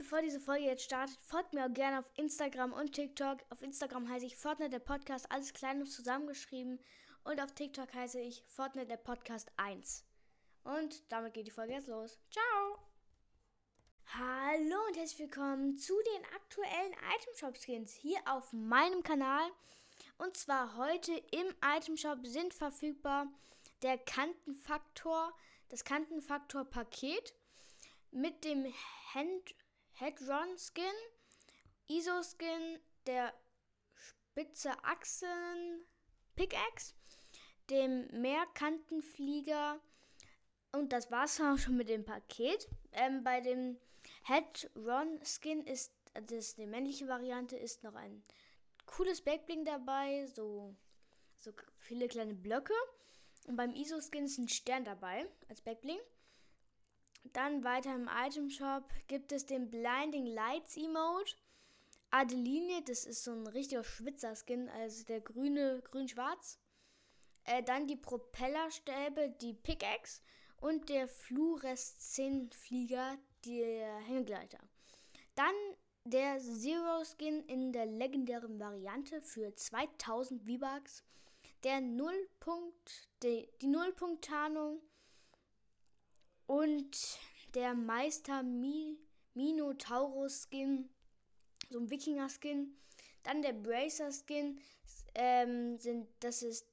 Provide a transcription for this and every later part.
bevor diese Folge jetzt startet, folgt mir auch gerne auf Instagram und TikTok. Auf Instagram heiße ich Fortnite der Podcast, alles klein und zusammengeschrieben. Und auf TikTok heiße ich Fortnite der Podcast 1. Und damit geht die Folge jetzt los. Ciao! Hallo und herzlich willkommen zu den aktuellen Item Shop Skins hier auf meinem Kanal. Und zwar heute im Item Shop sind verfügbar der Kantenfaktor, das Kantenfaktor Paket mit dem Hand Headron Skin, ISO Skin, der spitze Achsen Pickaxe, dem Mehrkantenflieger und das war's auch schon mit dem Paket. Ähm, bei dem Headron Skin ist, das ist die männliche Variante, ist noch ein cooles Backbling dabei, so, so viele kleine Blöcke. Und beim ISO-Skin ist ein Stern dabei als Backbling. Dann weiter im Item Shop gibt es den Blinding Lights Emote. Adeline, das ist so ein richtiger Schwitzer-Skin, also der grüne, grün-schwarz. Äh, dann die Propellerstäbe, die Pickaxe und der Fluoreszentflieger, der Hängegleiter. Dann der Zero Skin in der legendären Variante für 2000 V-Bucks. Der Nullpunkt, die, die Nullpunkt-Tarnung und der Meister Mi Minotaurus Skin, so ein Wikinger Skin. Dann der Bracer Skin, ähm, das ist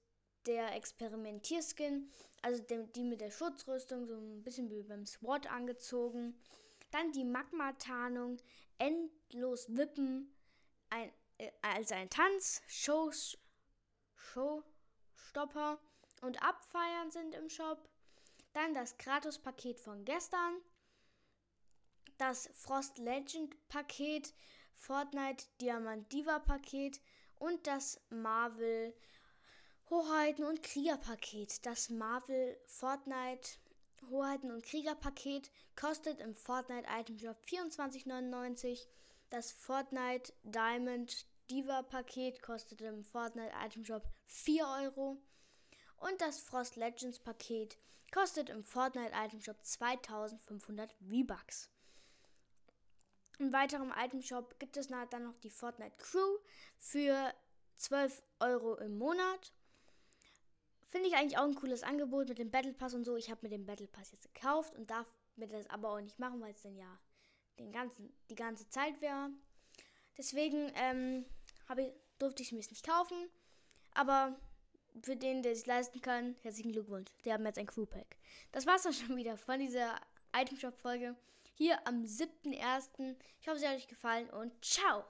der Experimentier-Skin, also der, die mit der Schutzrüstung, so ein bisschen wie beim SWAT angezogen. Dann die Magma-Tarnung, endlos wippen, ein, äh, als ein Tanz, Shows, Showstopper und Abfeiern sind im Shop. Dann das Kratos-Paket von gestern. Das Frost Legend Paket, Fortnite Diamant Diva Paket und das Marvel Hoheiten und Krieger Paket. Das Marvel Fortnite Hoheiten und Krieger Paket kostet im Fortnite Item Shop 24,99. Das Fortnite Diamond Diva Paket kostet im Fortnite Item Shop 4 Euro. Und das Frost Legends Paket kostet im Fortnite Item Shop 2500 V-Bucks. Im weiteren Item Shop gibt es dann noch die Fortnite Crew für 12 Euro im Monat. Finde ich eigentlich auch ein cooles Angebot mit dem Battle Pass und so. Ich habe mir den Battle Pass jetzt gekauft und darf mir das aber auch nicht machen, weil es dann ja den ganzen, die ganze Zeit wäre. Deswegen ähm, ich, durfte ich es mir nicht kaufen. Aber für den, der sich leisten kann, herzlichen Glückwunsch. Die haben jetzt ein Crewpack. Das war's dann schon wieder von dieser Itemshop-Folge hier am 7.1. Ich hoffe, sie hat euch gefallen und ciao!